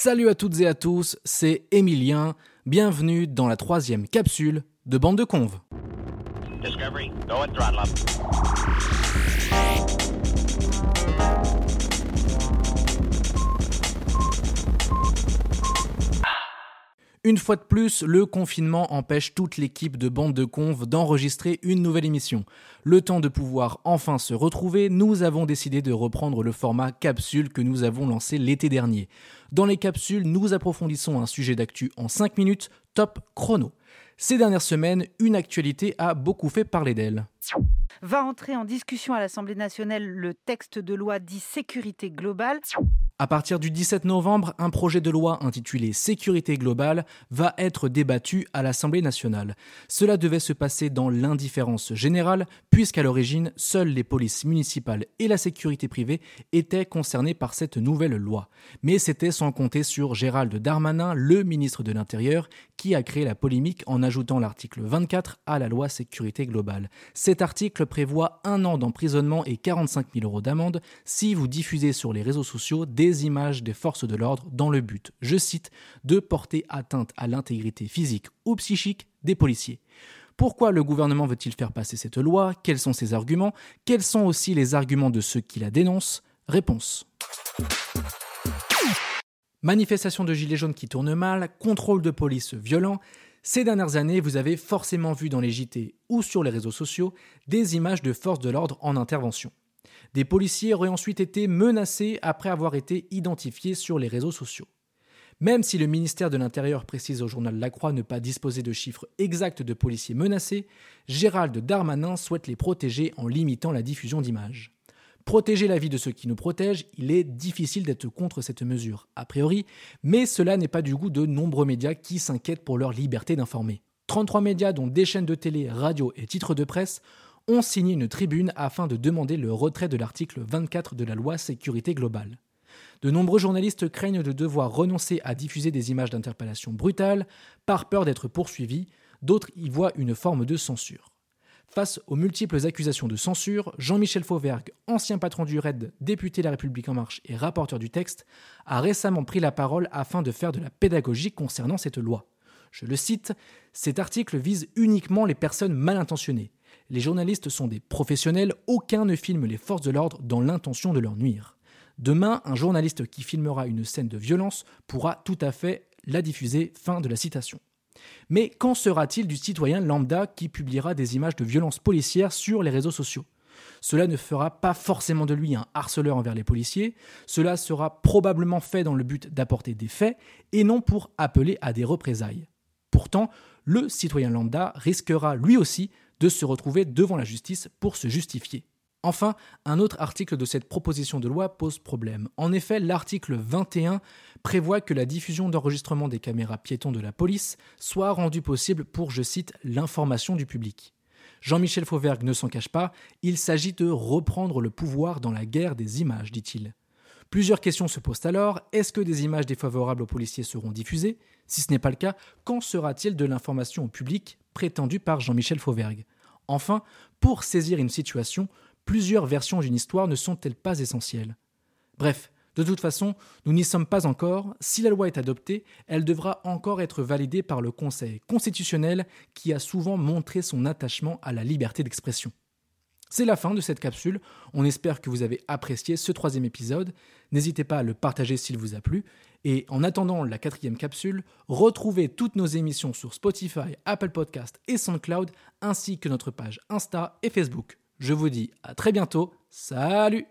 Salut à toutes et à tous, c'est Emilien. Bienvenue dans la troisième capsule de Bande de Conve. Discovery, go Une fois de plus, le confinement empêche toute l'équipe de Bande de Conve d'enregistrer une nouvelle émission. Le temps de pouvoir enfin se retrouver, nous avons décidé de reprendre le format capsule que nous avons lancé l'été dernier. Dans les capsules, nous approfondissons un sujet d'actu en 5 minutes, top chrono. Ces dernières semaines, une actualité a beaucoup fait parler d'elle. Va entrer en discussion à l'Assemblée nationale le texte de loi dit sécurité globale. À partir du 17 novembre, un projet de loi intitulé Sécurité globale va être débattu à l'Assemblée nationale. Cela devait se passer dans l'indifférence générale, puisqu'à l'origine, seules les polices municipales et la sécurité privée étaient concernées par cette nouvelle loi. Mais c'était sans compter sur Gérald Darmanin, le ministre de l'Intérieur, qui a créé la polémique en ajoutant l'article 24 à la loi Sécurité globale. Cet article prévoit un an d'emprisonnement et 45 000 euros d'amende si vous diffusez sur les réseaux sociaux des images des forces de l'ordre dans le but, je cite, de porter atteinte à l'intégrité physique ou psychique des policiers. Pourquoi le gouvernement veut-il faire passer cette loi? Quels sont ses arguments? Quels sont aussi les arguments de ceux qui la dénoncent? Réponse. Manifestation de gilets jaunes qui tournent mal, contrôle de police violent, ces dernières années, vous avez forcément vu dans les JT ou sur les réseaux sociaux des images de forces de l'ordre en intervention. Des policiers auraient ensuite été menacés après avoir été identifiés sur les réseaux sociaux. Même si le ministère de l'Intérieur précise au journal La Croix ne pas disposer de chiffres exacts de policiers menacés, Gérald Darmanin souhaite les protéger en limitant la diffusion d'images. Protéger la vie de ceux qui nous protègent, il est difficile d'être contre cette mesure, a priori, mais cela n'est pas du goût de nombreux médias qui s'inquiètent pour leur liberté d'informer. 33 médias, dont des chaînes de télé, radio et titres de presse, ont signé une tribune afin de demander le retrait de l'article 24 de la loi sécurité globale. De nombreux journalistes craignent de devoir renoncer à diffuser des images d'interpellation brutales par peur d'être poursuivis, d'autres y voient une forme de censure. Face aux multiples accusations de censure, Jean-Michel Fauvergue, ancien patron du RAID, député La République En Marche et rapporteur du texte, a récemment pris la parole afin de faire de la pédagogie concernant cette loi. Je le cite, Cet article vise uniquement les personnes mal intentionnées. Les journalistes sont des professionnels, aucun ne filme les forces de l'ordre dans l'intention de leur nuire. Demain, un journaliste qui filmera une scène de violence pourra tout à fait la diffuser. Fin de la citation. Mais qu'en sera-t-il du citoyen lambda qui publiera des images de violences policières sur les réseaux sociaux? Cela ne fera pas forcément de lui un harceleur envers les policiers, cela sera probablement fait dans le but d'apporter des faits et non pour appeler à des représailles. Pourtant, le citoyen lambda risquera lui aussi de se retrouver devant la justice pour se justifier. Enfin, un autre article de cette proposition de loi pose problème. En effet, l'article 21 prévoit que la diffusion d'enregistrement des caméras piétons de la police soit rendue possible pour, je cite, l'information du public. Jean-Michel Fauvergue ne s'en cache pas, il s'agit de reprendre le pouvoir dans la guerre des images, dit-il. Plusieurs questions se posent alors. Est-ce que des images défavorables aux policiers seront diffusées? Si ce n'est pas le cas, qu'en sera-t-il de l'information au public? Prétendue par Jean-Michel Fauvergue Enfin, pour saisir une situation, plusieurs versions d'une histoire ne sont-elles pas essentielles? Bref, de toute façon, nous n'y sommes pas encore. Si la loi est adoptée, elle devra encore être validée par le Conseil constitutionnel qui a souvent montré son attachement à la liberté d'expression. C'est la fin de cette capsule. On espère que vous avez apprécié ce troisième épisode. N'hésitez pas à le partager s'il vous a plu. Et en attendant la quatrième capsule, retrouvez toutes nos émissions sur Spotify, Apple Podcast et SoundCloud, ainsi que notre page Insta et Facebook. Je vous dis à très bientôt. Salut